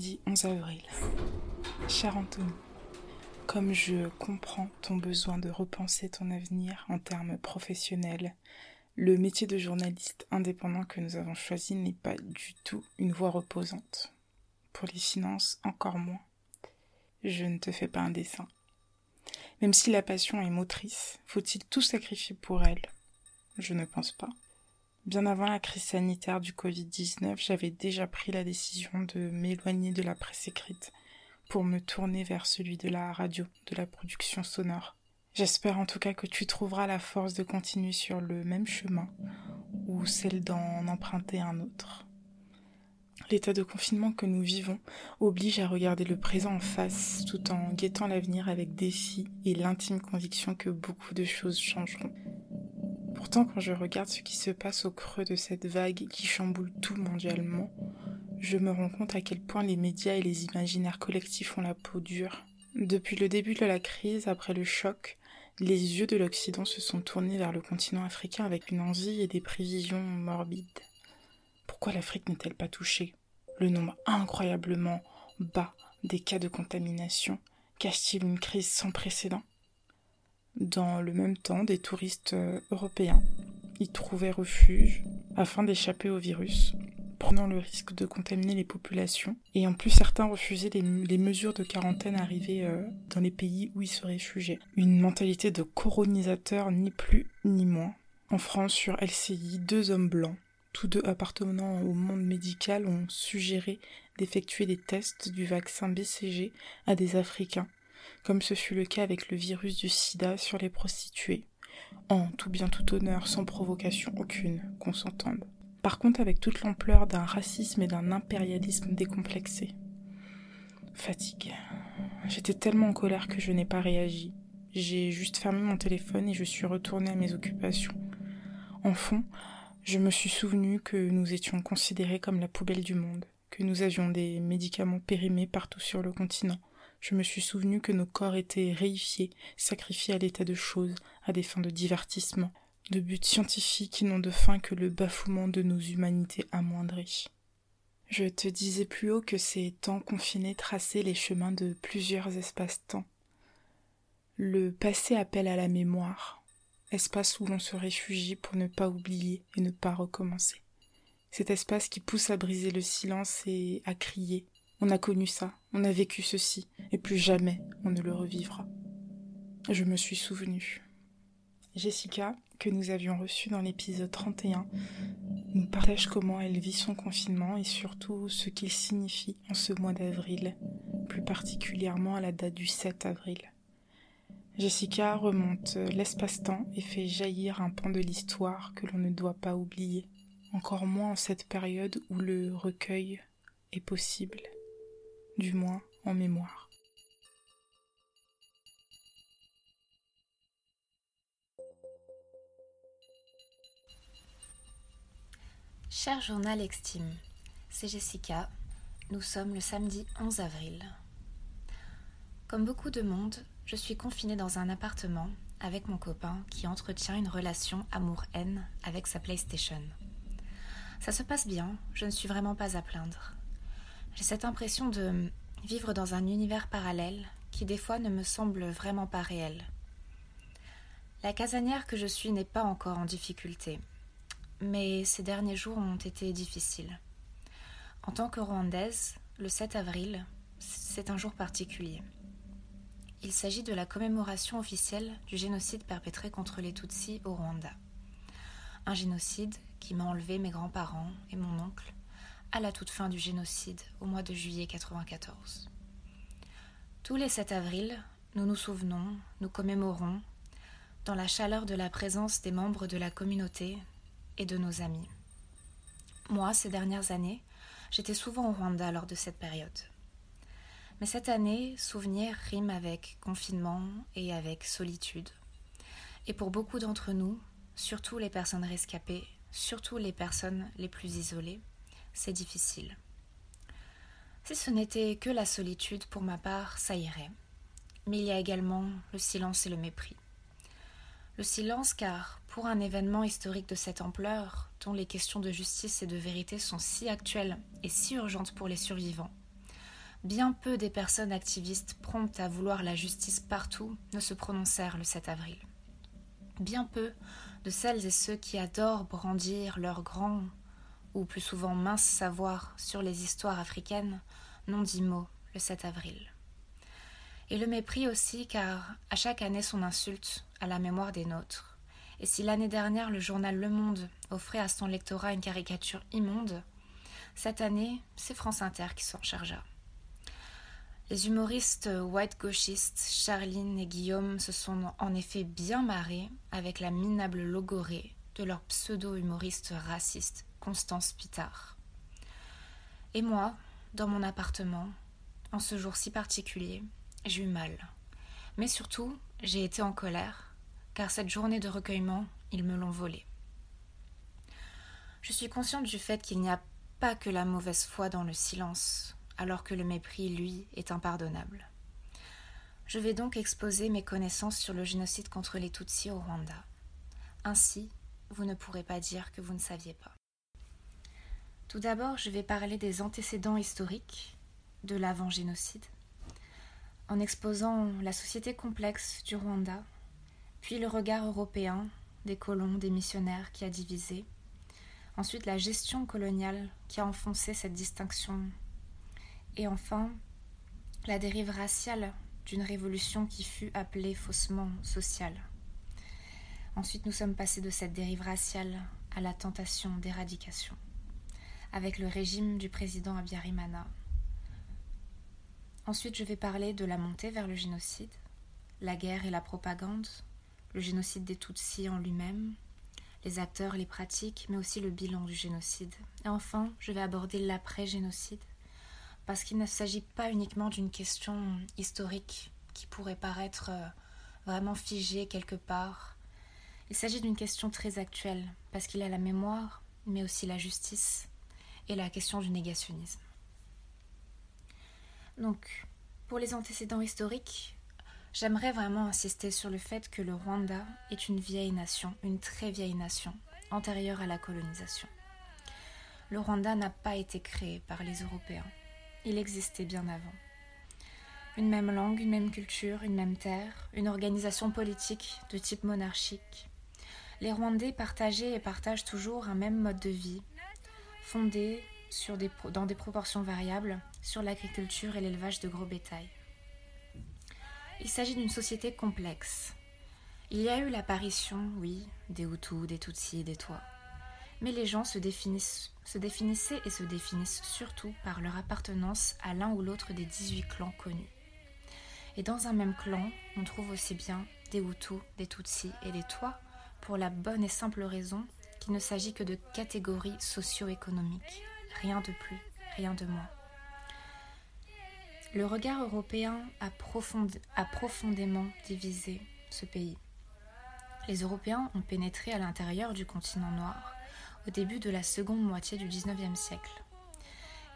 Samedi 11 avril. Cher Anthony, comme je comprends ton besoin de repenser ton avenir en termes professionnels, le métier de journaliste indépendant que nous avons choisi n'est pas du tout une voie reposante. Pour les finances, encore moins. Je ne te fais pas un dessin. Même si la passion est motrice, faut-il tout sacrifier pour elle? Je ne pense pas. Bien avant la crise sanitaire du Covid-19, j'avais déjà pris la décision de m'éloigner de la presse écrite pour me tourner vers celui de la radio, de la production sonore. J'espère en tout cas que tu trouveras la force de continuer sur le même chemin ou celle d'en emprunter un autre. L'état de confinement que nous vivons oblige à regarder le présent en face tout en guettant l'avenir avec défi et l'intime conviction que beaucoup de choses changeront. Pourtant, quand je regarde ce qui se passe au creux de cette vague qui chamboule tout mondialement, je me rends compte à quel point les médias et les imaginaires collectifs ont la peau dure. Depuis le début de la crise, après le choc, les yeux de l'Occident se sont tournés vers le continent africain avec une envie et des prévisions morbides. Pourquoi l'Afrique n'est-elle pas touchée? Le nombre incroyablement bas des cas de contamination cache-t-il une crise sans précédent? Dans le même temps, des touristes euh, européens y trouvaient refuge afin d'échapper au virus, prenant le risque de contaminer les populations. Et en plus, certains refusaient les, mesures de quarantaine arrivées euh, dans les pays où ils se réfugiaient. Une mentalité de colonisateur, ni plus ni moins. En France, sur LCI, deux hommes blancs, tous deux appartenant au monde médical, ont suggéré d'effectuer des tests du vaccin BCG à des Africains comme ce fut le cas avec le virus du sida sur les prostituées, en tout bien tout honneur, sans provocation aucune, qu'on s'entende. Par contre, avec toute l'ampleur d'un racisme et d'un impérialisme décomplexé. Fatigue. J'étais tellement en colère que je n'ai pas réagi. J'ai juste fermé mon téléphone et je suis retournée à mes occupations. En fond, je me suis souvenu que nous étions considérés comme la poubelle du monde, que nous avions des médicaments périmés partout sur le continent, je me suis souvenu que nos corps étaient réifiés, sacrifiés à l'état de choses, à des fins de divertissement, de buts scientifiques qui n'ont de fin que le bafouement de nos humanités amoindries. Je te disais plus haut que ces temps confinés traçaient les chemins de plusieurs espaces-temps. Le passé appelle à la mémoire, espace où l'on se réfugie pour ne pas oublier et ne pas recommencer. Cet espace qui pousse à briser le silence et à crier, on a connu ça, on a vécu ceci, et plus jamais on ne le revivra. Je me suis souvenu. Jessica, que nous avions reçue dans l'épisode 31, nous partage comment elle vit son confinement et surtout ce qu'il signifie en ce mois d'avril, plus particulièrement à la date du 7 avril. Jessica remonte l'espace-temps et fait jaillir un pan de l'histoire que l'on ne doit pas oublier, encore moins en cette période où le recueil est possible du moins en mémoire. Cher journal Extime, c'est Jessica. Nous sommes le samedi 11 avril. Comme beaucoup de monde, je suis confinée dans un appartement avec mon copain qui entretient une relation amour-haine avec sa PlayStation. Ça se passe bien, je ne suis vraiment pas à plaindre. J'ai cette impression de vivre dans un univers parallèle qui des fois ne me semble vraiment pas réel. La casanière que je suis n'est pas encore en difficulté, mais ces derniers jours ont été difficiles. En tant que Rwandaise, le 7 avril, c'est un jour particulier. Il s'agit de la commémoration officielle du génocide perpétré contre les Tutsis au Rwanda. Un génocide qui m'a enlevé mes grands-parents et mon oncle à la toute fin du génocide au mois de juillet 1994. Tous les 7 avril, nous nous souvenons, nous commémorons, dans la chaleur de la présence des membres de la communauté et de nos amis. Moi, ces dernières années, j'étais souvent au Rwanda lors de cette période. Mais cette année, souvenir rime avec confinement et avec solitude. Et pour beaucoup d'entre nous, surtout les personnes rescapées, surtout les personnes les plus isolées, c'est difficile. Si ce n'était que la solitude, pour ma part, ça irait. Mais il y a également le silence et le mépris. Le silence car, pour un événement historique de cette ampleur, dont les questions de justice et de vérité sont si actuelles et si urgentes pour les survivants, bien peu des personnes activistes promptes à vouloir la justice partout ne se prononcèrent le 7 avril. Bien peu de celles et ceux qui adorent brandir leur grand ou plus souvent mince savoir sur les histoires africaines n'ont dit mot le 7 avril. Et le mépris aussi, car à chaque année son insulte à la mémoire des nôtres. Et si l'année dernière le journal Le Monde offrait à son lectorat une caricature immonde, cette année, c'est France Inter qui s'en chargea. Les humoristes white gauchistes Charline et Guillaume se sont en effet bien marrés avec la minable logorée de leur pseudo-humoriste raciste Constance Pitard. Et moi, dans mon appartement, en ce jour si particulier, j'ai eu mal. Mais surtout, j'ai été en colère, car cette journée de recueillement, ils me l'ont volée. Je suis consciente du fait qu'il n'y a pas que la mauvaise foi dans le silence, alors que le mépris, lui, est impardonnable. Je vais donc exposer mes connaissances sur le génocide contre les Tutsis au Rwanda. Ainsi, vous ne pourrez pas dire que vous ne saviez pas. Tout d'abord, je vais parler des antécédents historiques de l'avant-génocide, en exposant la société complexe du Rwanda, puis le regard européen des colons, des missionnaires qui a divisé, ensuite la gestion coloniale qui a enfoncé cette distinction et enfin, la dérive raciale d'une révolution qui fut appelée faussement sociale. Ensuite, nous sommes passés de cette dérive raciale à la tentation d'éradication, avec le régime du président Abiyarimana. Ensuite, je vais parler de la montée vers le génocide, la guerre et la propagande, le génocide des Tutsis en lui-même, les acteurs, les pratiques, mais aussi le bilan du génocide. Et enfin, je vais aborder l'après-génocide, parce qu'il ne s'agit pas uniquement d'une question historique qui pourrait paraître euh, vraiment figée quelque part. Il s'agit d'une question très actuelle, parce qu'il y a la mémoire, mais aussi la justice et la question du négationnisme. Donc, pour les antécédents historiques, j'aimerais vraiment insister sur le fait que le Rwanda est une vieille nation, une très vieille nation, antérieure à la colonisation. Le Rwanda n'a pas été créé par les Européens il existait bien avant. Une même langue, une même culture, une même terre, une organisation politique de type monarchique. Les Rwandais partageaient et partagent toujours un même mode de vie, fondé sur des, dans des proportions variables sur l'agriculture et l'élevage de gros bétail. Il s'agit d'une société complexe. Il y a eu l'apparition, oui, des Hutus, des Tutsis, des Toits mais les gens se, se définissaient et se définissent surtout par leur appartenance à l'un ou l'autre des 18 clans connus. Et dans un même clan, on trouve aussi bien des Hutus, des Tutsis et des Tois, pour la bonne et simple raison qu'il ne s'agit que de catégories socio-économiques, rien de plus, rien de moins. Le regard européen a profondément divisé ce pays. Les Européens ont pénétré à l'intérieur du continent noir au début de la seconde moitié du XIXe siècle.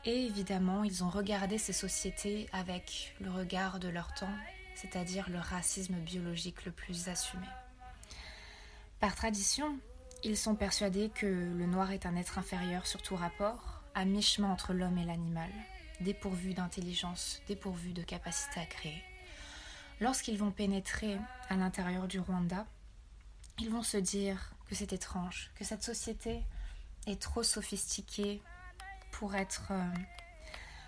Et évidemment, ils ont regardé ces sociétés avec le regard de leur temps, c'est-à-dire le racisme biologique le plus assumé. Par tradition, ils sont persuadés que le noir est un être inférieur sur tout rapport, à mi-chemin entre l'homme et l'animal, dépourvu d'intelligence, dépourvu de capacité à créer. Lorsqu'ils vont pénétrer à l'intérieur du Rwanda, ils vont se dire que c'est étrange, que cette société est trop sophistiquée pour être, euh,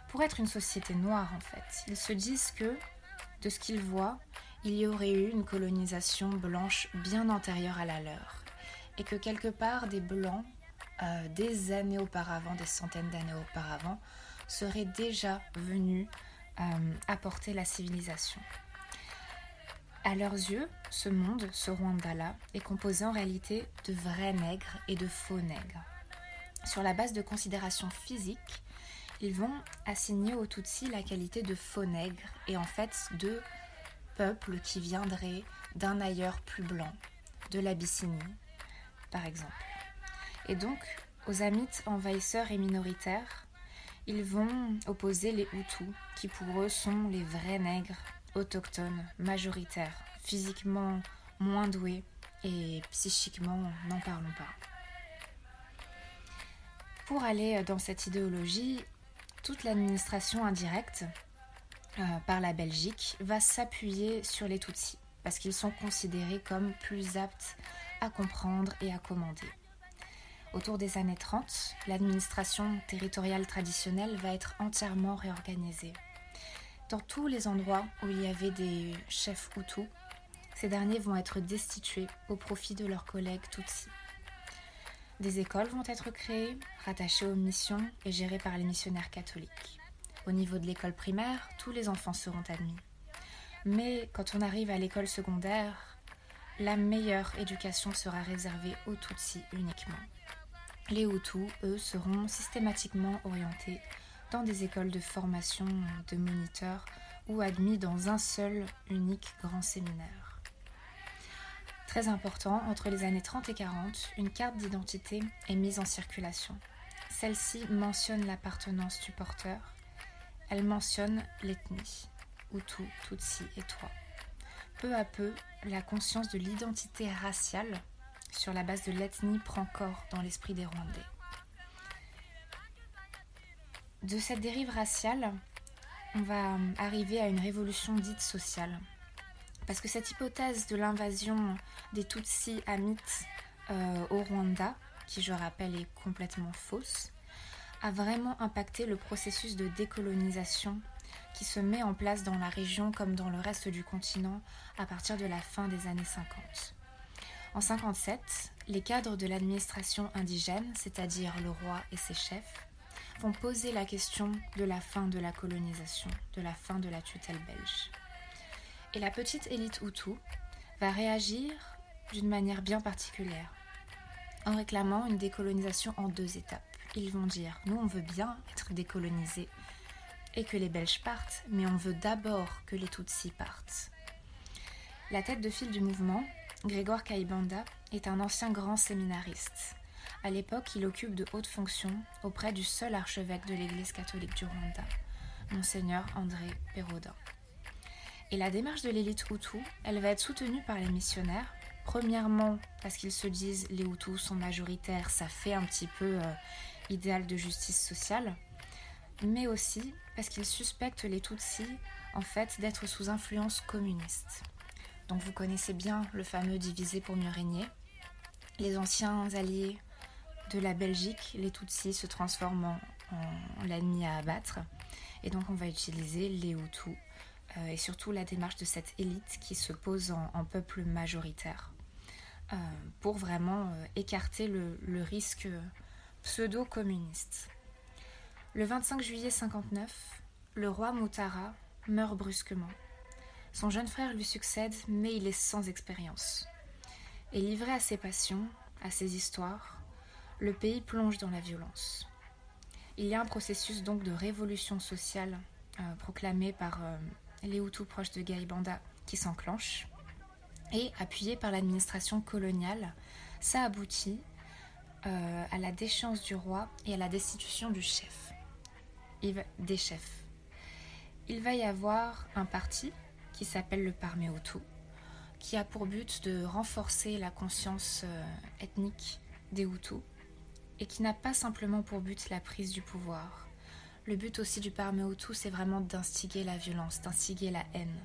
pour être une société noire en fait. Ils se disent que, de ce qu'ils voient, il y aurait eu une colonisation blanche bien antérieure à la leur, et que quelque part des blancs, euh, des années auparavant, des centaines d'années auparavant, seraient déjà venus euh, apporter la civilisation. À leurs yeux, ce monde, ce Rwanda-là, est composé en réalité de vrais nègres et de faux nègres. Sur la base de considérations physiques, ils vont assigner aux Tutsis la qualité de faux nègres et en fait de peuple qui viendrait d'un ailleurs plus blanc, de l'Abyssinie, par exemple. Et donc, aux Amites envahisseurs et minoritaires, ils vont opposer les Hutus, qui pour eux sont les vrais nègres autochtones, majoritaires, physiquement moins doués et psychiquement n'en parlons pas. Pour aller dans cette idéologie, toute l'administration indirecte euh, par la Belgique va s'appuyer sur les Tutsis parce qu'ils sont considérés comme plus aptes à comprendre et à commander. Autour des années 30, l'administration territoriale traditionnelle va être entièrement réorganisée. Dans tous les endroits où il y avait des chefs Hutus, ces derniers vont être destitués au profit de leurs collègues Tutsis. Des écoles vont être créées, rattachées aux missions et gérées par les missionnaires catholiques. Au niveau de l'école primaire, tous les enfants seront admis. Mais quand on arrive à l'école secondaire, la meilleure éducation sera réservée aux Tutsis uniquement. Les Hutus, eux, seront systématiquement orientés dans des écoles de formation de moniteurs ou admis dans un seul unique grand séminaire. Très important, entre les années 30 et 40, une carte d'identité est mise en circulation. Celle-ci mentionne l'appartenance du porteur, elle mentionne l'ethnie, Hutu, Tutsi et toi. Peu à peu, la conscience de l'identité raciale sur la base de l'ethnie prend corps dans l'esprit des Rwandais. De cette dérive raciale, on va arriver à une révolution dite sociale. Parce que cette hypothèse de l'invasion des Tutsis amites euh, au Rwanda, qui je rappelle est complètement fausse, a vraiment impacté le processus de décolonisation qui se met en place dans la région comme dans le reste du continent à partir de la fin des années 50. En 57, les cadres de l'administration indigène, c'est-à-dire le roi et ses chefs, vont poser la question de la fin de la colonisation, de la fin de la tutelle belge. Et la petite élite Hutu va réagir d'une manière bien particulière, en réclamant une décolonisation en deux étapes. Ils vont dire, nous on veut bien être décolonisés et que les Belges partent, mais on veut d'abord que les Tutsis partent. La tête de file du mouvement, Grégoire Kaibanda, est un ancien grand séminariste. À l'époque, il occupe de hautes fonctions auprès du seul archevêque de l'Église catholique du Rwanda, Monseigneur André Pérodin. Et la démarche de l'élite Hutu, elle va être soutenue par les missionnaires, premièrement parce qu'ils se disent les Hutus sont majoritaires, ça fait un petit peu euh, idéal de justice sociale, mais aussi parce qu'ils suspectent les Tutsis en fait d'être sous influence communiste. Donc vous connaissez bien le fameux diviser pour mieux régner. Les anciens alliés de la Belgique, les Tutsis se transforment en, l'ennemi à abattre. Et donc on va utiliser les Hutus euh, et surtout la démarche de cette élite qui se pose en, peuple majoritaire euh, pour vraiment euh, écarter le risque pseudo-communiste. Le 25 juillet 59, le roi Moutara meurt brusquement. Son jeune frère lui succède, mais il est sans expérience. Et livré à ses passions, à ses histoires, le pays plonge dans la violence. Il y a un processus donc de révolution sociale euh, proclamé par euh, les Hutus proches de Gaïbanda qui s'enclenche. Et appuyé par l'administration coloniale, ça aboutit euh, à la déchéance du roi et à la destitution du chef. Des chefs. Il va y avoir un parti qui s'appelle le Parmehutu. qui a pour but de renforcer la conscience euh, ethnique des Hutus et qui n'a pas simplement pour but la prise du pouvoir. Le but aussi du Parme Hutu, c'est vraiment d'instiguer la violence, d'instiguer la haine.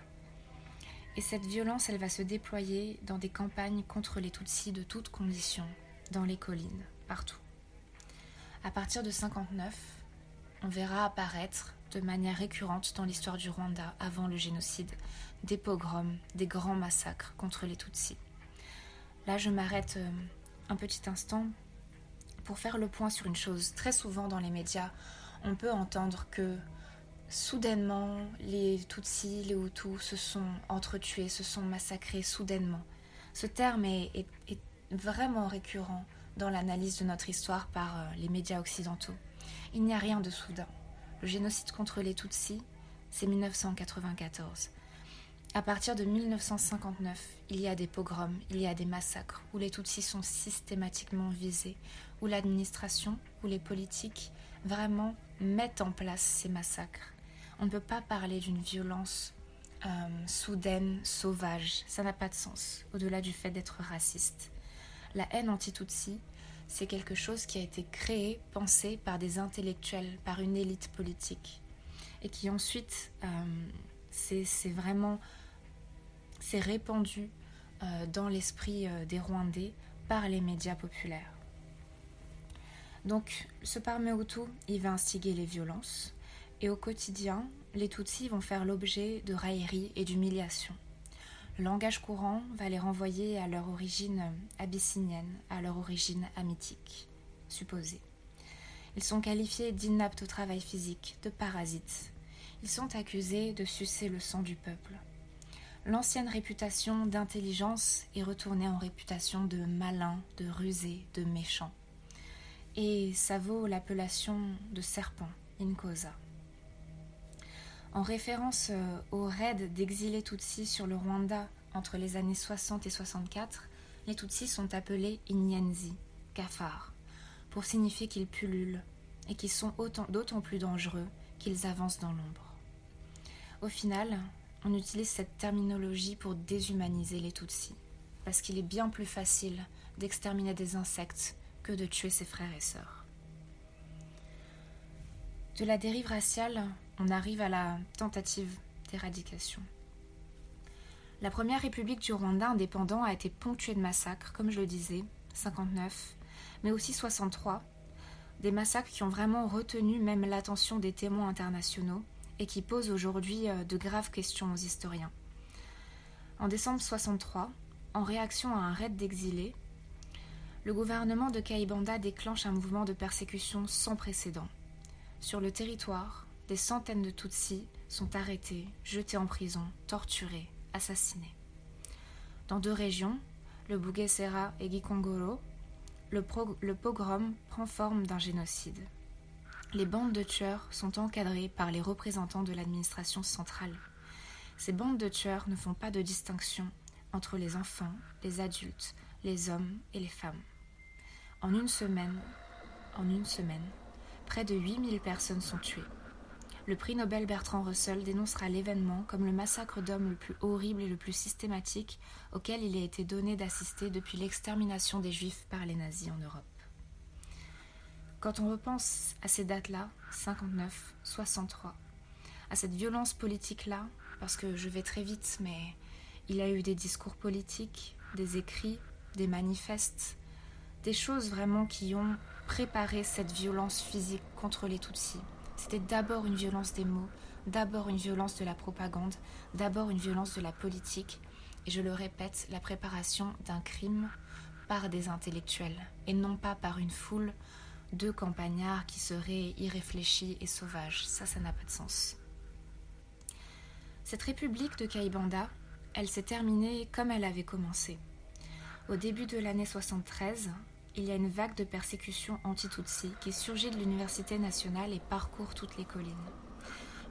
Et cette violence, elle va se déployer dans des campagnes contre les Tutsis de toutes conditions, dans les collines, partout. À partir de 59, on verra apparaître de manière récurrente dans l'histoire du Rwanda avant le génocide des pogroms, des grands massacres contre les Tutsis. Là, je m'arrête euh, un petit instant pour faire le point sur une chose. Très souvent dans les médias, on peut entendre que soudainement, les Tutsis, les Hutus se sont entretués, se sont massacrés soudainement. Ce terme est, vraiment récurrent dans l'analyse de notre histoire par euh, les médias occidentaux. Il n'y a rien de soudain. Le génocide contre les Tutsis, c'est 1994. À partir de 1959, il y a des pogroms, il y a des massacres où les Tutsis sont systématiquement visés, où l'administration, où les politiques vraiment mettent en place ces massacres. On ne peut pas parler d'une violence euh, soudaine, sauvage. Ça n'a pas de sens, au-delà du fait d'être raciste. La haine anti-Tutsi, c'est quelque chose qui a été créé, pensé par des intellectuels, par une élite politique, et qui ensuite, euh, c'est vraiment s'est répandu euh, dans l'esprit euh, des Rwandais par les médias populaires. Donc, ce Parmehutu, il va instiguer les violences, et au quotidien, les Tutsis vont faire l'objet de railleries et d'humiliations. Langage courant va les renvoyer à leur origine abyssinienne, à leur origine amitique, supposée. Ils sont qualifiés d'inaptes au travail physique, de parasites. Ils sont accusés de sucer le sang du peuple l'ancienne réputation d'intelligence est retournée en réputation de malin, de rusé, de méchant. Et ça vaut l'appellation de serpent, Inkosa. En référence euh, au raid d'exilés Tutsis sur le Rwanda entre les années 60 et 64, les Tutsis sont appelés Inyenzi, cafards, pour signifier qu'ils pullulent et qu'ils sont d'autant plus dangereux qu'ils avancent dans l'ombre. Au final, on utilise cette terminologie pour déshumaniser les Tutsis, parce qu'il est bien plus facile d'exterminer des insectes que de tuer ses frères et sœurs. De la dérive raciale, on arrive à la tentative d'éradication. La première république du Rwanda indépendant a été ponctuée de massacres, comme je le disais, 59, mais aussi 63, des massacres qui ont vraiment retenu même l'attention des témoins internationaux et qui pose aujourd'hui euh, de graves questions aux historiens. En décembre 63, en réaction à un raid d'exilés, le gouvernement de Kaibanda déclenche un mouvement de persécution sans précédent. Sur le territoire, des centaines de Tutsis sont arrêtés, jetés en prison, torturés, assassinés. Dans deux régions, le Bugesera et Gikongoro, le, pogrom prend forme d'un génocide. Les bandes de tueurs sont encadrées par les représentants de l'administration centrale. Ces bandes de tueurs ne font pas de distinction entre les enfants, les adultes, les hommes et les femmes. En une semaine, en une semaine, près de 8000 personnes sont tuées. Le prix Nobel Bertrand Russell dénoncera l'événement comme le massacre d'hommes le plus horrible et le plus systématique auquel il a été donné d'assister depuis l'extermination des Juifs par les nazis en Europe. Quand on repense à ces dates-là, 59, 63, à cette violence politique-là, parce que je vais très vite, mais il a eu des discours politiques, des écrits, des manifestes, des choses vraiment qui ont préparé cette violence physique contre les Tutsis. C'était d'abord une violence des mots, d'abord une violence de la propagande, d'abord une violence de la politique, et je le répète, la préparation d'un crime par des intellectuels, et non pas par une foule deux campagnards qui seraient irréfléchis et sauvages. Ça, ça n'a pas de sens. Cette république de Kaibanda, elle s'est terminée comme elle avait commencé. Au début de l'année 73, il y a une vague de persécution anti-Tutsi qui surgit de l'université nationale et parcourt toutes les collines.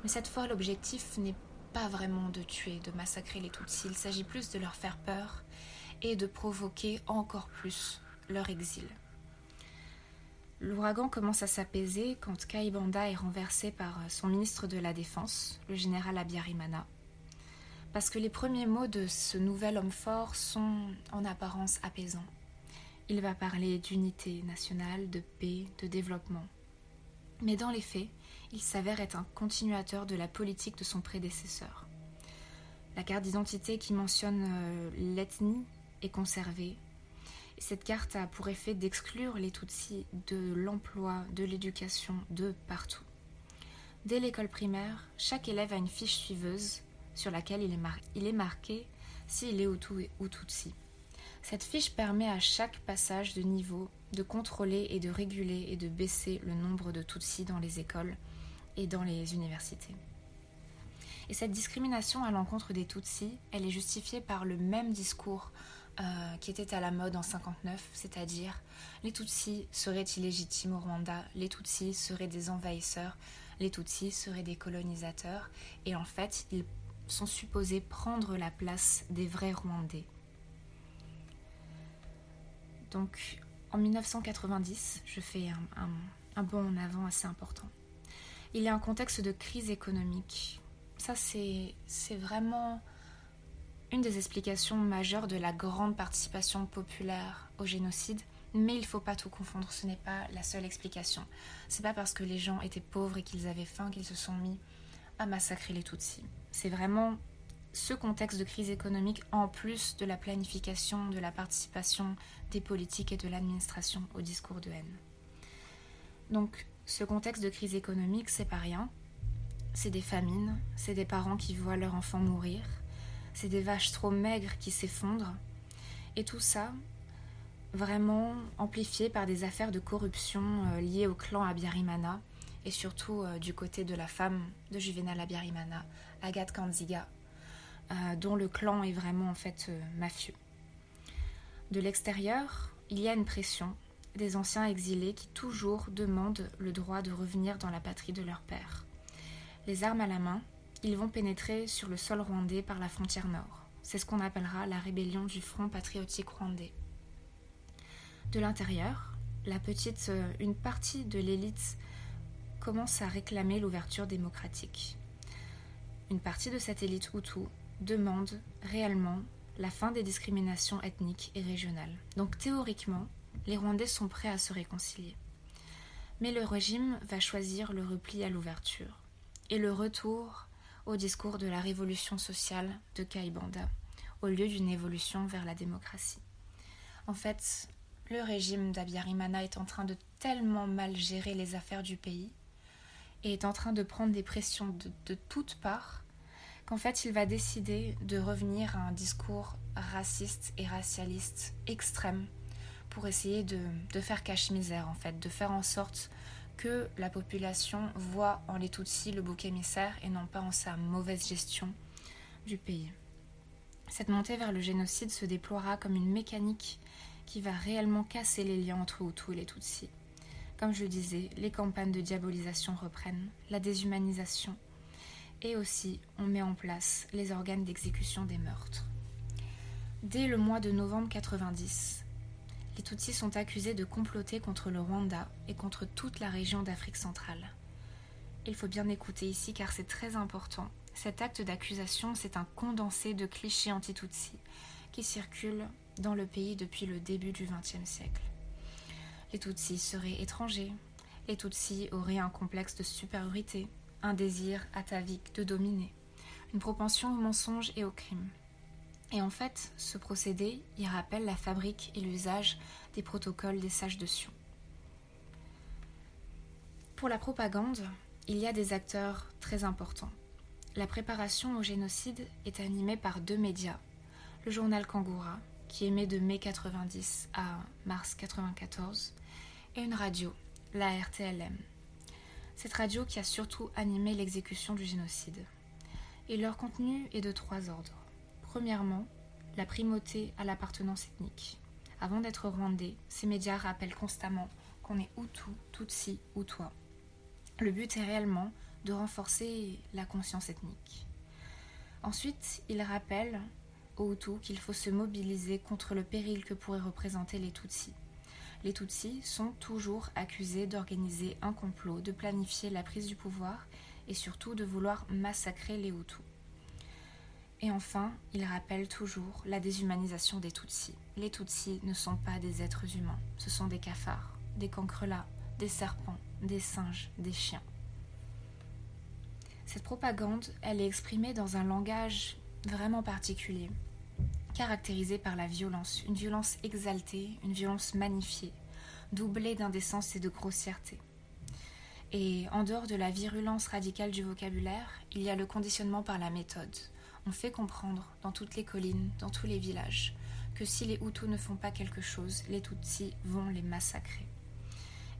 Mais cette fois, l'objectif n'est pas vraiment de tuer, de massacrer les Tutsis, il s'agit plus de leur faire peur et de provoquer encore plus leur exil. L'ouragan commence à s'apaiser quand Kaibanda est renversé par son ministre de la Défense, le général Abiyarimana. Parce que les premiers mots de ce nouvel homme fort sont en apparence apaisants. Il va parler d'unité nationale, de paix, de développement. Mais dans les faits, il s'avère être un continuateur de la politique de son prédécesseur. La carte d'identité qui mentionne euh, l'ethnie est conservée. cette carte a pour effet d'exclure les Tutsis de l'emploi, de l'éducation, de partout. Dès l'école primaire, chaque élève a une fiche suiveuse sur laquelle il est, marqué s'il est ou Tutsi. Cette fiche permet à chaque passage de niveau de contrôler et de réguler et de baisser le nombre de Tutsis dans les écoles et dans les universités. Et cette discrimination à l'encontre des Tutsis, elle est justifiée par le même discours euh, qui était à la mode en 59, c'est-à-dire les Tutsis seraient illégitimes au Rwanda, les Tutsis seraient des envahisseurs, les Tutsis seraient des colonisateurs, et en fait, ils sont supposés prendre la place des vrais Rwandais. Donc, en 1990, je fais un, un bond en avant assez important. Il y a un contexte de crise économique. Ça, c'est vraiment une des explications majeures de la grande participation populaire au génocide. Mais il ne faut pas tout confondre, ce n'est pas la seule explication. C'est pas parce que les gens étaient pauvres et qu'ils avaient faim qu'ils se sont mis à massacrer les Tutsis. C'est vraiment ce contexte de crise économique en plus de la planification, de la participation des politiques et de l'administration au discours de haine. Donc, ce contexte de crise économique, c'est pas rien. C'est des famines, c'est des parents qui voient leur enfant mourir, c'est des vaches trop maigres qui s'effondrent, et tout ça vraiment amplifié par des affaires de corruption euh, liées au clan Abiyarimana, et surtout euh, du côté de la femme de Juvenal Abiyarimana, Agathe Kanziga, euh, dont le clan est vraiment en fait mafieux. De l'extérieur, il y a une pression des anciens exilés qui toujours demandent le droit de revenir dans la patrie de leur père. Les armes à la main, ils vont pénétrer sur le sol rwandais par la frontière nord. C'est ce qu'on appellera la rébellion du Front patriotique rwandais. De l'intérieur, euh, une partie de l'élite commence à réclamer l'ouverture démocratique. Une partie de cette élite Hutu demande réellement la fin des discriminations ethniques et régionales. Donc théoriquement, les Rwandais sont prêts à se réconcilier. Mais le régime va choisir le repli à l'ouverture et le retour au discours de la révolution sociale de Kaibanda, au lieu d'une évolution vers la démocratie. En fait, le régime d'Abiyarimana est en train de tellement mal gérer les affaires du pays et est en train de prendre des pressions de, de toutes parts qu'en fait il va décider de revenir à un discours raciste et racialiste extrême pour essayer de, faire cache-misère, en fait, de faire en sorte que la population voit en les Tutsis le bouc émissaire et non pas en sa mauvaise gestion du pays. Cette montée vers le génocide se déploiera comme une mécanique qui va réellement casser les liens entre Hutus et les Tutsis. Comme je le disais, les campagnes de diabolisation reprennent, la déshumanisation, et aussi on met en place les organes d'exécution des meurtres. Dès le mois de novembre 90, les Tutsis sont accusés de comploter contre le Rwanda et contre toute la région d'Afrique centrale. Il faut bien écouter ici car c'est très important. Cet acte d'accusation, c'est un condensé de clichés anti-Tutsis qui circulent dans le pays depuis le début du XXe siècle. Les Tutsis seraient étrangers, les Tutsis auraient un complexe de supériorité, un désir atavique de dominer, une propension au mensonge et au crime. Et en fait, ce procédé y rappelle la fabrique et l'usage des protocoles des sages de Sion. Pour la propagande, il y a des acteurs très importants. La préparation au génocide est animée par deux médias. Le journal Kangoura, qui émet de mai 90 à mars 94, et une radio, la RTLM. Cette radio qui a surtout animé l'exécution du génocide. Et leur contenu est de trois ordres. Premièrement, la primauté à l'appartenance ethnique. Avant d'être rwandais, ces médias rappellent constamment qu'on est Hutu, Tutsi ou toi. Le but est réellement de renforcer la conscience ethnique. Ensuite, ils rappellent aux Hutus qu'il faut se mobiliser contre le péril que pourraient représenter les Tutsis. Les Tutsis sont toujours accusés d'organiser un complot, de planifier la prise du pouvoir et surtout de vouloir massacrer les Hutus. Et enfin, il rappelle toujours la déshumanisation des Tutsis. Les Tutsis ne sont pas des êtres humains, ce sont des cafards, des cancrelats, des serpents, des singes, des chiens. Cette propagande, elle est exprimée dans un langage vraiment particulier, caractérisé par la violence, une violence exaltée, une violence magnifiée, doublée d'indécence et de grossièreté. Et en dehors de la virulence radicale du vocabulaire, il y a le conditionnement par la méthode. On fait comprendre dans toutes les collines, dans tous les villages, que si les Hutus ne font pas quelque chose, les Tutsis vont les massacrer.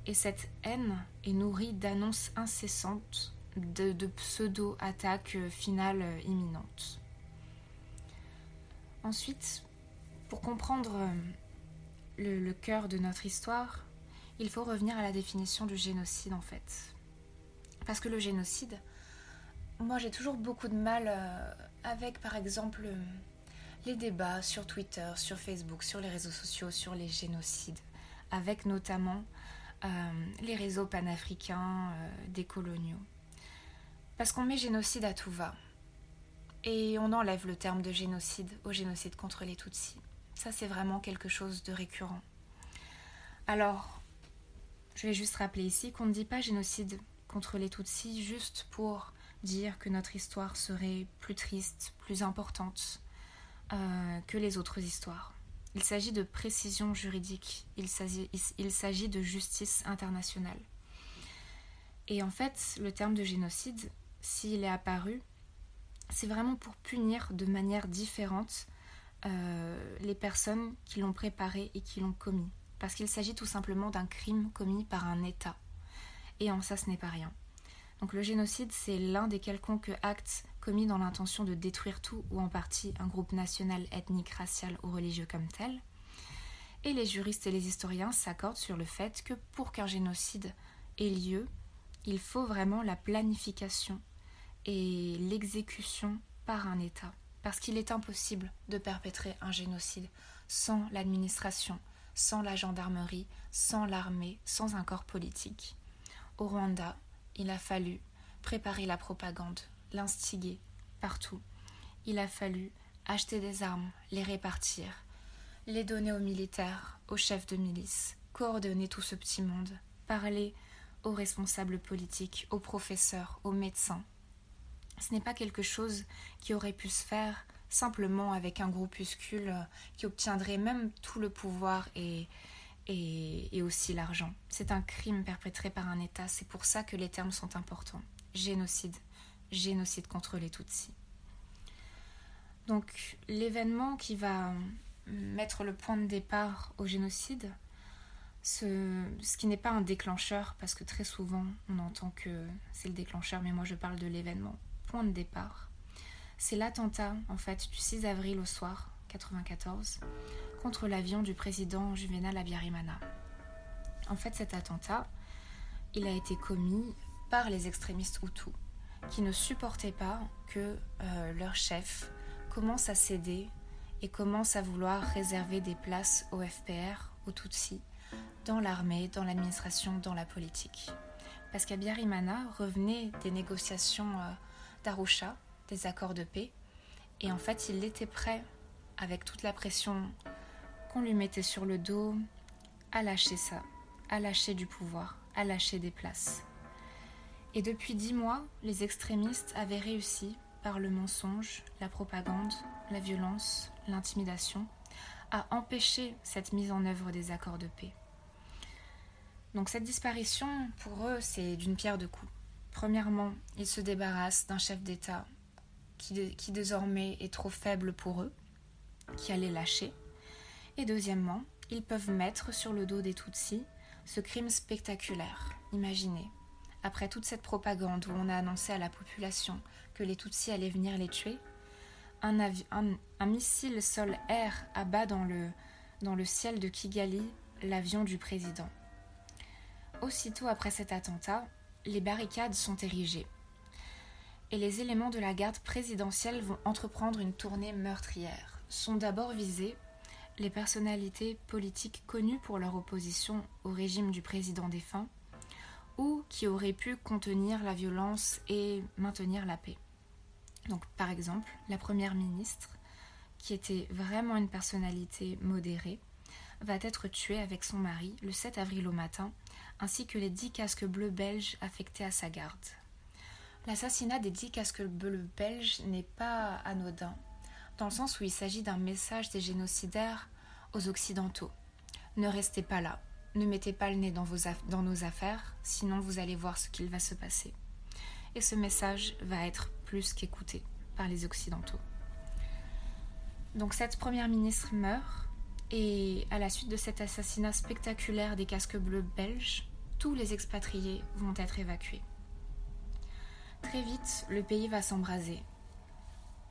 Et cette haine est nourrie d'annonces incessantes de, pseudo-attaques finales imminentes. Ensuite, pour comprendre euh, le, cœur de notre histoire, il faut revenir à la définition du génocide en fait. Parce que le génocide, moi j'ai toujours beaucoup de mal euh, avec par exemple les débats sur Twitter, sur Facebook, sur les réseaux sociaux, sur les génocides, avec notamment euh, les réseaux panafricains euh, des coloniaux. Parce qu'on met génocide à tout va. Et on enlève le terme de génocide au génocide contre les Tutsis. Ça, c'est vraiment quelque chose de récurrent. Alors, je vais juste rappeler ici qu'on ne dit pas génocide contre les Tutsis juste pour dire que notre histoire serait plus triste, plus importante euh, que les autres histoires. Il s'agit de précision juridique, il s'agit de justice internationale. Et en fait, le terme de génocide, s'il est apparu, c'est vraiment pour punir de manière différente euh, les personnes qui l'ont préparé et qui l'ont commis. Parce qu'il s'agit tout simplement d'un crime commis par un État. Et en ça, ce n'est pas rien. Donc le génocide, c'est l'un des quelconques actes commis dans l'intention de détruire tout ou en partie un groupe national, ethnique, racial ou religieux comme tel. Et les juristes et les historiens s'accordent sur le fait que pour qu'un génocide ait lieu, il faut vraiment la planification et l'exécution par un État. Parce qu'il est impossible de perpétrer un génocide sans l'administration, sans la gendarmerie, sans l'armée, sans un corps politique. Au Rwanda, il a fallu préparer la propagande, l'instiguer partout. Il a fallu acheter des armes, les répartir, les donner aux militaires, aux chefs de milice, coordonner tout ce petit monde, parler aux responsables politiques, aux professeurs, aux médecins. Ce n'est pas quelque chose qui aurait pu se faire simplement avec un groupuscule qui obtiendrait même tout le pouvoir et, et, aussi l'argent. C'est un crime perpétré par un État, c'est pour ça que les termes sont importants. Génocide, génocide contre les Tutsis. Donc l'événement qui va mettre le point de départ au génocide, ce qui n'est pas un déclencheur, parce que très souvent on entend que c'est le déclencheur, mais moi je parle de l'événement. Point de départ, c'est l'attentat en fait du 6 avril au soir 94 contre l'avion du président Juvenal Abiyarimana. En fait, cet attentat, il a été commis par les extrémistes Hutus, qui ne supportaient pas que euh, leur chef commence à céder et commence à vouloir réserver des places au FPR, aux Tutsis, dans l'armée, dans l'administration, dans la politique. Parce qu'Abiyarimana revenait des négociations euh, d'Arusha, des accords de paix, et en fait il était prêt, avec toute la pression qu'on lui mettait sur le dos, à lâcher ça, à lâcher du pouvoir, à lâcher des places. Et depuis dix mois, les extrémistes avaient réussi, par le mensonge, la propagande, la violence, l'intimidation, à empêcher cette mise en œuvre des accords de paix. Donc cette disparition, pour eux, c'est d'une pierre deux coups. Premièrement, ils se débarrassent d'un chef d'État qui, désormais est trop faible pour eux, qui allait lâcher. Et deuxièmement, ils peuvent mettre sur le dos des Tutsis ce crime spectaculaire. Imaginez, après toute cette propagande où on a annoncé à la population que les Tutsis allaient venir les tuer, un, missile sol-air abat dans dans le ciel de Kigali l'avion du président. Aussitôt après cet attentat, les barricades sont érigées. Et les éléments de la garde présidentielle vont entreprendre une tournée meurtrière. Sont d'abord visés les personnalités politiques connues pour leur opposition au régime du président défunt, ou qui auraient pu contenir la violence et maintenir la paix. Donc par exemple, la première ministre, qui était vraiment une personnalité modérée, va être tuée avec son mari le 7 avril au matin, ainsi que les dix casques bleus belges affectés à sa garde. L'assassinat des dix casques bleus belges n'est pas anodin, dans le sens où il s'agit d'un message des génocidaires aux Occidentaux. Ne restez pas là, ne mettez pas le nez dans, nos affaires, sinon vous allez voir ce qu'il va se passer. Et ce message va être plus qu'écouté par les Occidentaux. Donc cette première ministre meurt, et à la suite de cet assassinat spectaculaire des casques bleus belges, tous les expatriés vont être évacués. Très vite, le pays va s'embraser.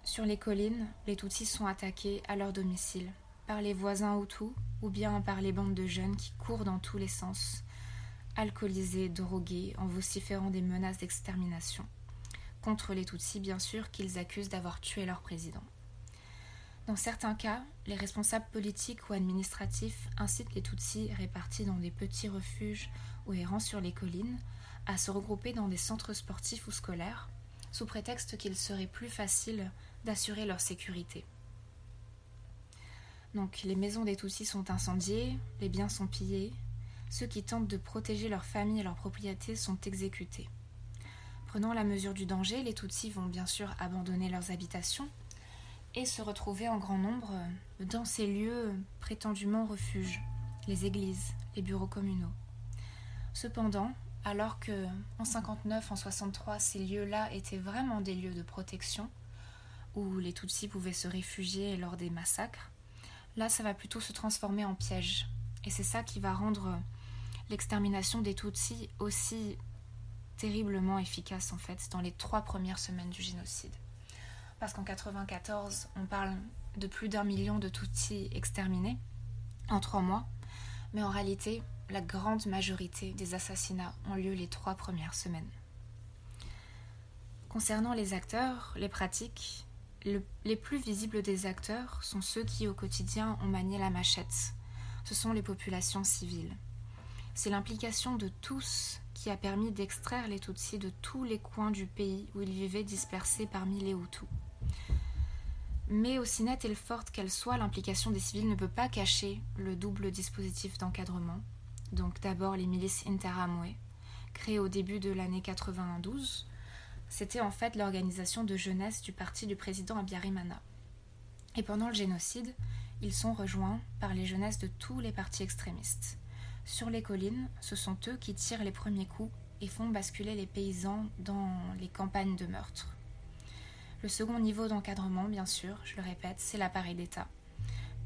Sur les collines, les Tutsis sont attaqués à leur domicile, par les voisins Hutus ou bien par les bandes de jeunes qui courent dans tous les sens, alcoolisés, drogués, en vociférant des menaces d'extermination. Contre les Tutsis, bien sûr, qu'ils accusent d'avoir tué leur président. Dans certains cas, les responsables politiques ou administratifs incitent les Tutsis répartis dans des petits refuges ou sur les collines à se regrouper dans des centres sportifs ou scolaires, sous prétexte qu'il serait plus facile d'assurer leur sécurité. Donc les maisons des Tutsis sont incendiées, les biens sont pillés, ceux qui tentent de protéger leur famille et leurs propriétés sont exécutés. Prenant la mesure du danger, les Tutsis vont bien sûr abandonner leurs habitations et se retrouver en grand nombre dans ces lieux prétendument refuges, les églises, les bureaux communaux. Cependant, alors que en 59, en 63, ces lieux-là étaient vraiment des lieux de protection, où les Tutsis pouvaient se réfugier lors des massacres, là ça va plutôt se transformer en piège. Et c'est ça qui va rendre l'extermination des Tutsis aussi terriblement efficace en fait dans les trois premières semaines du génocide. Parce qu'en 94, on parle de plus d'un million de Tutsis exterminés en trois mois, mais en réalité, la grande majorité des assassinats ont lieu les trois premières semaines. Concernant les acteurs, les pratiques, les plus visibles des acteurs sont ceux qui au quotidien ont manié la machette. Ce sont les populations civiles. C'est l'implication de tous qui a permis d'extraire les Tutsis de tous les coins du pays où ils vivaient dispersés parmi les Hutus. Mais aussi nette et forte qu'elle soit, l'implication des civils ne peut pas cacher le double dispositif d'encadrement. Donc d'abord les milices Interamwe, créées au début de l'année 92, c'était en fait l'organisation de jeunesse du parti du président Abiyarimana. Et pendant le génocide, ils sont rejoints par les jeunesses de tous les partis extrémistes. Sur les collines, ce sont eux qui tirent les premiers coups et font basculer les paysans dans les campagnes de meurtre. Le second niveau d'encadrement, bien sûr, je le répète, c'est l'appareil d'État.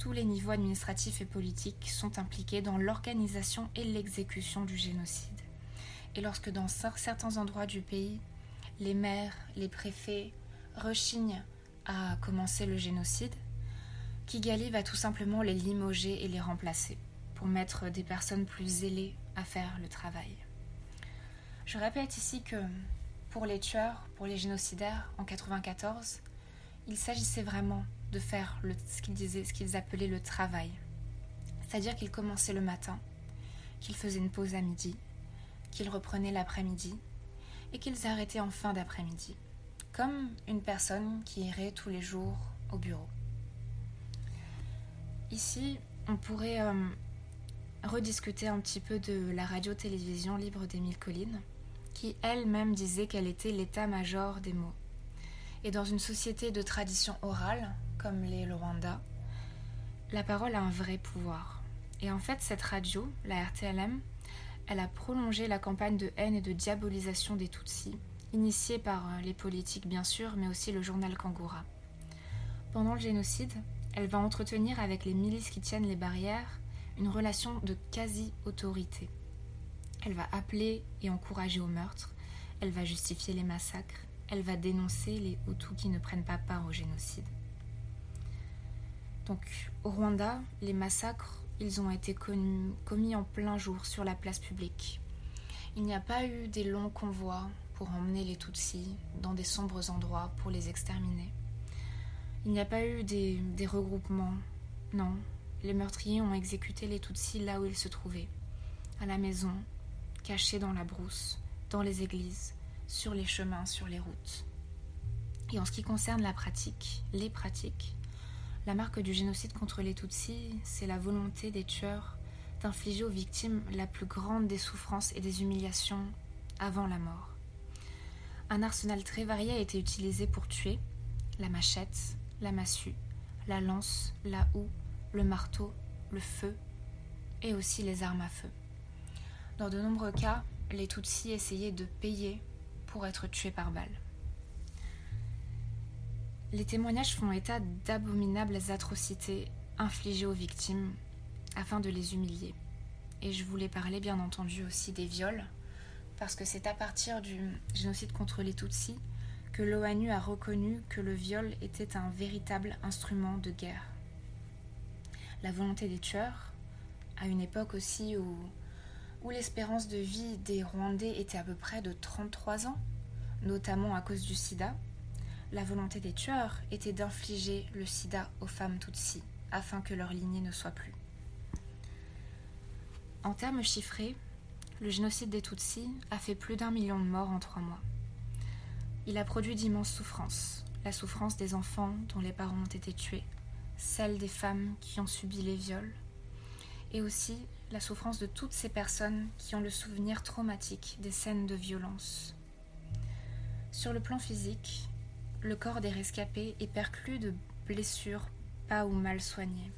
Tous les niveaux administratifs et politiques sont impliqués dans l'organisation et l'exécution du génocide. Et lorsque dans certains endroits du pays, les maires, les préfets rechignent à commencer le génocide, Kigali va tout simplement les limoger et les remplacer pour mettre des personnes plus zélées à faire le travail. Je répète ici que pour les tueurs, pour les génocidaires, en 1994, il s'agissait vraiment de faire ce qu'ils appelaient le travail. C'est-à-dire qu'ils commençaient le matin, qu'ils faisaient une pause à midi, qu'ils reprenaient l'après-midi et qu'ils arrêtaient en fin d'après-midi, comme une personne qui irait tous les jours au bureau. Ici, on pourrait euh, rediscuter un petit peu de la radio-télévision libre d'Émile Collines qui elle-même disait qu'elle était l'état-major des mots. Et dans une société de tradition orale, comme les le Rwanda, la parole a un vrai pouvoir. Et en fait, cette radio, la RTLM, elle a prolongé la campagne de haine et de diabolisation des Tutsis, initiée par euh, les politiques bien sûr, mais aussi le journal Kangura. Pendant le génocide, elle va entretenir avec les milices qui tiennent les barrières une relation de quasi-autorité. Elle va appeler et encourager au meurtre, elle va justifier les massacres, elle va dénoncer les Hutus qui ne prennent pas part au génocide. Donc au Rwanda, les massacres, ils ont été commis en plein jour sur la place publique. Il n'y a pas eu des longs convois pour emmener les Tutsis dans des sombres endroits pour les exterminer. Il n'y a pas eu des, des regroupements. Non, les meurtriers ont exécuté les Tutsis là où ils se trouvaient, à la maison, cachés dans la brousse, dans les églises, sur les chemins, sur les routes. Et en ce qui concerne la pratique, les pratiques, la marque du génocide contre les Tutsis, c'est la volonté des tueurs d'infliger aux victimes la plus grande des souffrances et des humiliations avant la mort. Un arsenal très varié a été utilisé pour tuer la machette, la massue, la lance, la houe, le marteau, le feu et aussi les armes à feu. Dans de nombreux cas, les Tutsis essayaient de payer être tués par balle. Les témoignages font état d'abominables atrocités infligées aux victimes afin de les humilier. Et je voulais parler bien entendu aussi des viols, parce que c'est à partir du génocide contre les Tutsis que l'ONU a reconnu que le viol était un véritable instrument de guerre. La volonté des tueurs, à une époque aussi où, où l'espérance de vie des Rwandais était à peu près de 33 ans, notamment à cause du sida, la volonté des tueurs était d'infliger le sida aux femmes Tutsis afin que leur lignée ne soit plus. En termes chiffrés, le génocide des Tutsis a fait plus d'un million de morts en trois mois. Il a produit d'immenses souffrances, la souffrance des enfants dont les parents ont été tués, celle des femmes qui ont subi les viols, et aussi la souffrance de toutes ces personnes qui ont le souvenir traumatique des scènes de violence. Sur le plan physique, le corps des rescapés est perclus de blessures pas ou mal soignées.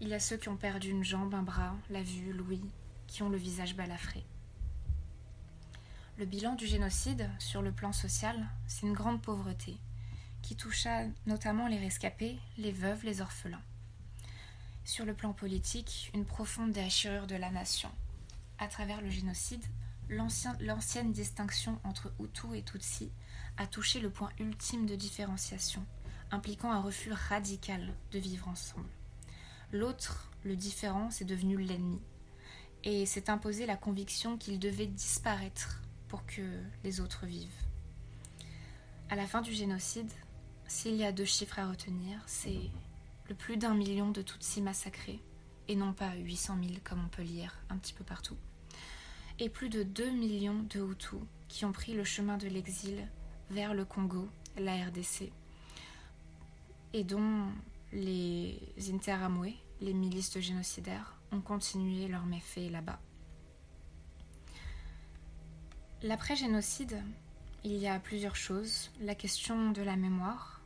Il y a ceux qui ont perdu une jambe, un bras, la vue, l'ouïe, qui ont le visage balafré. Le bilan du génocide, sur le plan social, c'est une grande pauvreté, qui toucha notamment les rescapés, les veuves, les orphelins. Sur le plan politique, une profonde déchirure de la nation. À travers le génocide, l'ancienne distinction entre Hutu et Tutsi a touché le point ultime de différenciation, impliquant un refus radical de vivre ensemble. L'autre, le différent, c'est devenu l'ennemi. Et s'est imposé la conviction qu'il devait disparaître pour que les autres vivent. À la fin du génocide, s'il y a deux chiffres à retenir, c'est plus d'un million de Tutsis massacrés, et non pas 800 000 comme on peut lire un petit peu partout, et plus de 2 millions de Hutus qui ont pris le chemin de l'exil vers le Congo, la RDC, et dont les Interamwe, les milices génocidaires, ont continué leurs méfaits là-bas. L'après-génocide, il y a plusieurs choses. La question de la mémoire,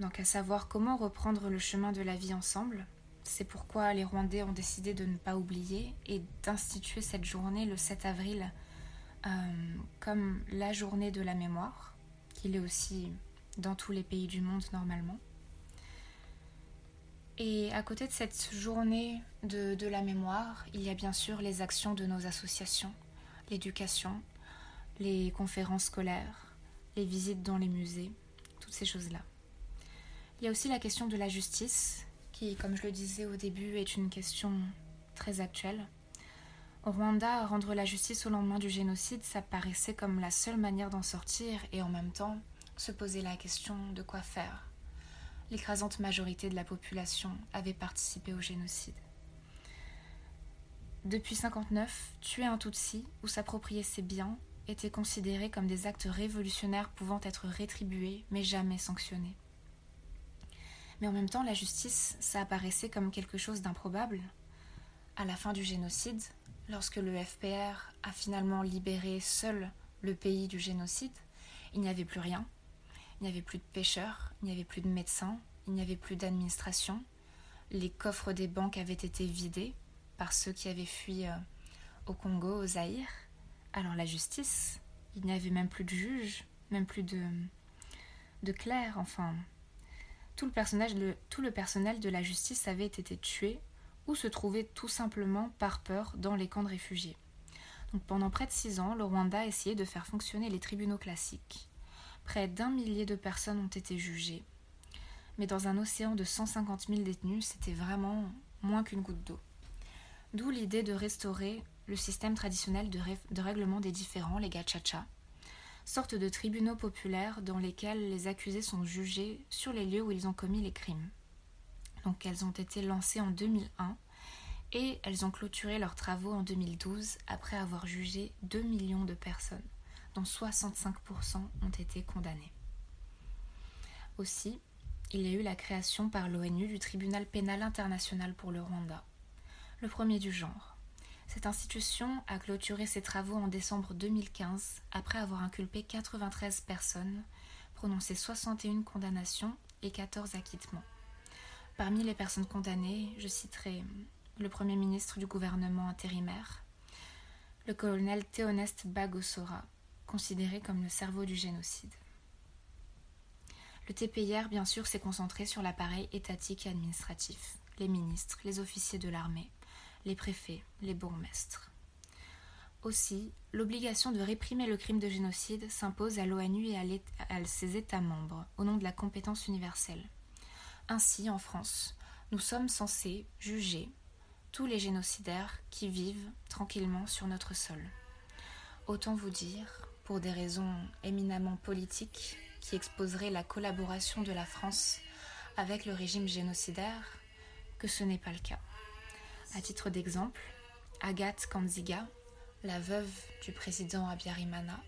donc à savoir comment reprendre le chemin de la vie ensemble. C'est pourquoi les Rwandais ont décidé de ne pas oublier et d'instituer cette journée le 7 avril euh, comme la journée de la mémoire, qu'il est aussi dans tous les pays du monde normalement. Et à côté de cette journée de, la mémoire, il y a bien sûr les actions de nos associations, l'éducation, les conférences scolaires, les visites dans les musées, toutes ces choses-là. Il y a aussi la question de la justice, qui, comme je le disais au début, est une question très actuelle. Au Rwanda, rendre la justice au lendemain du génocide, ça paraissait comme la seule manière d'en sortir et en même temps se poser la question de quoi faire l'écrasante majorité de la population avait participé au génocide. Depuis 1959, tuer un Tutsi ou s'approprier ses biens était considéré comme des actes révolutionnaires pouvant être rétribués mais jamais sanctionnés. Mais en même temps, la justice, ça apparaissait comme quelque chose d'improbable. À la fin du génocide, lorsque le FPR a finalement libéré seul le pays du génocide, il n'y avait plus rien. Il n'y avait plus de pêcheurs, il n'y avait plus de médecins, il n'y avait plus d'administration. Les coffres des banques avaient été vidés par ceux qui avaient fui euh, au Congo, au Zaïre. Alors la justice, il n'y avait même plus de juges, même plus de, de clercs, enfin. Tout le, personnel de la justice avait été tué ou se trouvait tout simplement par peur dans les camps de réfugiés. Pendant près de six ans, le Rwanda a essayé de faire fonctionner les tribunaux classiques. Près d'un millier de personnes ont été jugées. Mais dans un océan de 150 000 détenus, c'était vraiment moins qu'une goutte d'eau. D'où l'idée de restaurer le système traditionnel de, règlement des différends, les gachacha, sorte de tribunaux populaires dans lesquels les accusés sont jugés sur les lieux où ils ont commis les crimes. Donc elles ont été lancées en 2001 et elles ont clôturé leurs travaux en 2012 après avoir jugé 2 millions de personnes dont 65% ont été condamnés. Aussi, il y a eu la création par l'ONU du tribunal pénal international pour le Rwanda, le premier du genre. Cette institution a clôturé ses travaux en décembre 2015 après avoir inculpé 93 personnes, prononcé 61 condamnations et 14 acquittements. Parmi les personnes condamnées, je citerai le Premier ministre du gouvernement intérimaire, le colonel Théoneste Bagosora, considéré comme le cerveau du génocide. Le TPIR, bien sûr, s'est concentré sur l'appareil étatique et administratif, les ministres, les officiers de l'armée, les préfets, les bourgmestres. Aussi, l'obligation de réprimer le crime de génocide s'impose à l'ONU et à, ses États membres, au nom de la compétence universelle. Ainsi, en France, nous sommes censés juger tous les génocidaires qui vivent tranquillement sur notre sol. Autant vous dire, pour des raisons éminemment politiques, qui exposerait la collaboration de la France avec le régime génocidaire, que ce n'est pas le cas. À titre d'exemple, Agathe Kanziga, la veuve du président Abiyarimana,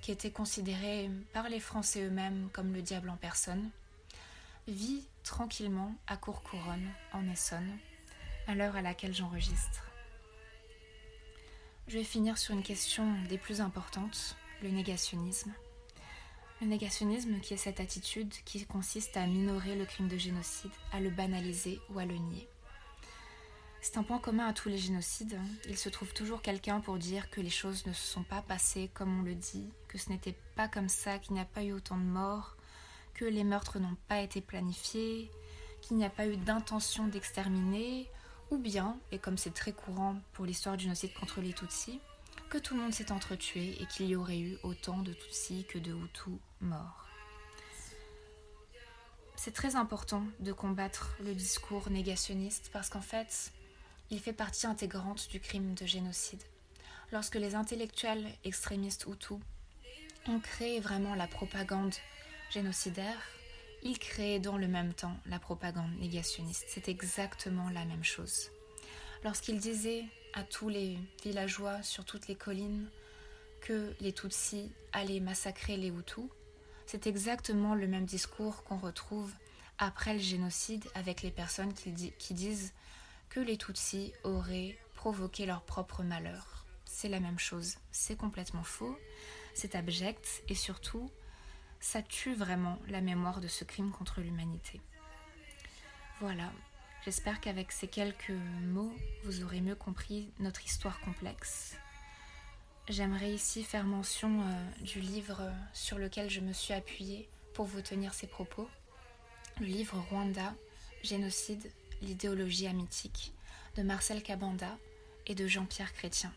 qui était considérée par les Français eux-mêmes comme le diable en personne, vit tranquillement à Courcouronne, en Essonne, à l'heure à laquelle j'enregistre. Je vais finir sur une question des plus importantes, le négationnisme. Le négationnisme qui est cette attitude qui consiste à minorer le crime de génocide, à le banaliser ou à le nier. C'est un point commun à tous les génocides. Il se trouve toujours quelqu'un pour dire que les choses ne se sont pas passées comme on le dit, que ce n'était pas comme ça, qu'il n'y a pas eu autant de morts, que les meurtres n'ont pas été planifiés, qu'il n'y a pas eu d'intention d'exterminer, ou bien, et comme c'est très courant pour l'histoire du génocide contre les Tutsis, que tout le monde s'est entretué et qu'il y aurait eu autant de Tutsis que de Hutus morts. C'est très important de combattre le discours négationniste parce qu'en fait, il fait partie intégrante du crime de génocide. Lorsque les intellectuels extrémistes Hutus ont créé vraiment la propagande génocidaire, ils créaient dans le même temps la propagande négationniste. C'est exactement la même chose. Lorsqu'ils disaient à tous les villageois sur toutes les collines que les Tutsis allaient massacrer les Hutus. C'est exactement le même discours qu'on retrouve après le génocide avec les personnes qui, disent que les Tutsis auraient provoqué leur propre malheur. C'est la même chose, c'est complètement faux, c'est abject et surtout, ça tue vraiment la mémoire de ce crime contre l'humanité. Voilà, J'espère qu'avec ces quelques mots, vous aurez mieux compris notre histoire complexe. J'aimerais ici faire mention euh, du livre sur lequel je me suis appuyée pour vous tenir ces propos, le livre Rwanda, Génocide, l'idéologie amitique de Marcel Cabanda et de Jean-Pierre Chrétien.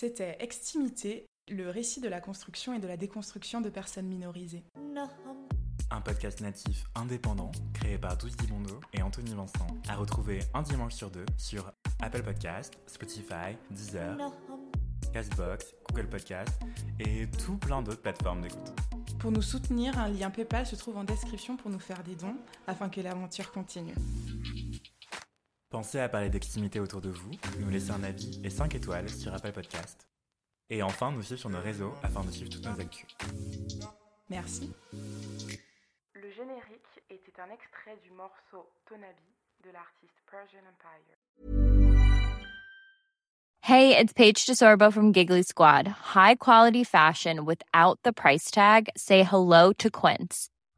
C'était Extimité, le récit de la construction et de la déconstruction de personnes minorisées. Un podcast natif indépendant créé par Douce Dibondo et Anthony Vincent, à retrouver un dimanche sur deux sur Apple Podcast, Spotify, Deezer, Castbox, Google Podcast et tout plein d'autres plateformes d'écoute. Pour nous soutenir, un lien PayPal se trouve en description pour nous faire des dons afin que l'aventure continue. Pensez à parler d'extimité autour de vous, nous laisser un avis et 5 étoiles sur Apple Podcast. Et enfin, nous suivre sur nos réseaux afin de suivre toutes nos actus. Merci. Le générique était un extrait du morceau Tonabi de l'artiste Persian Empire. Hey, it's Paige DeSorbo from Giggly Squad. High quality fashion without the price tag. Say hello to Quince.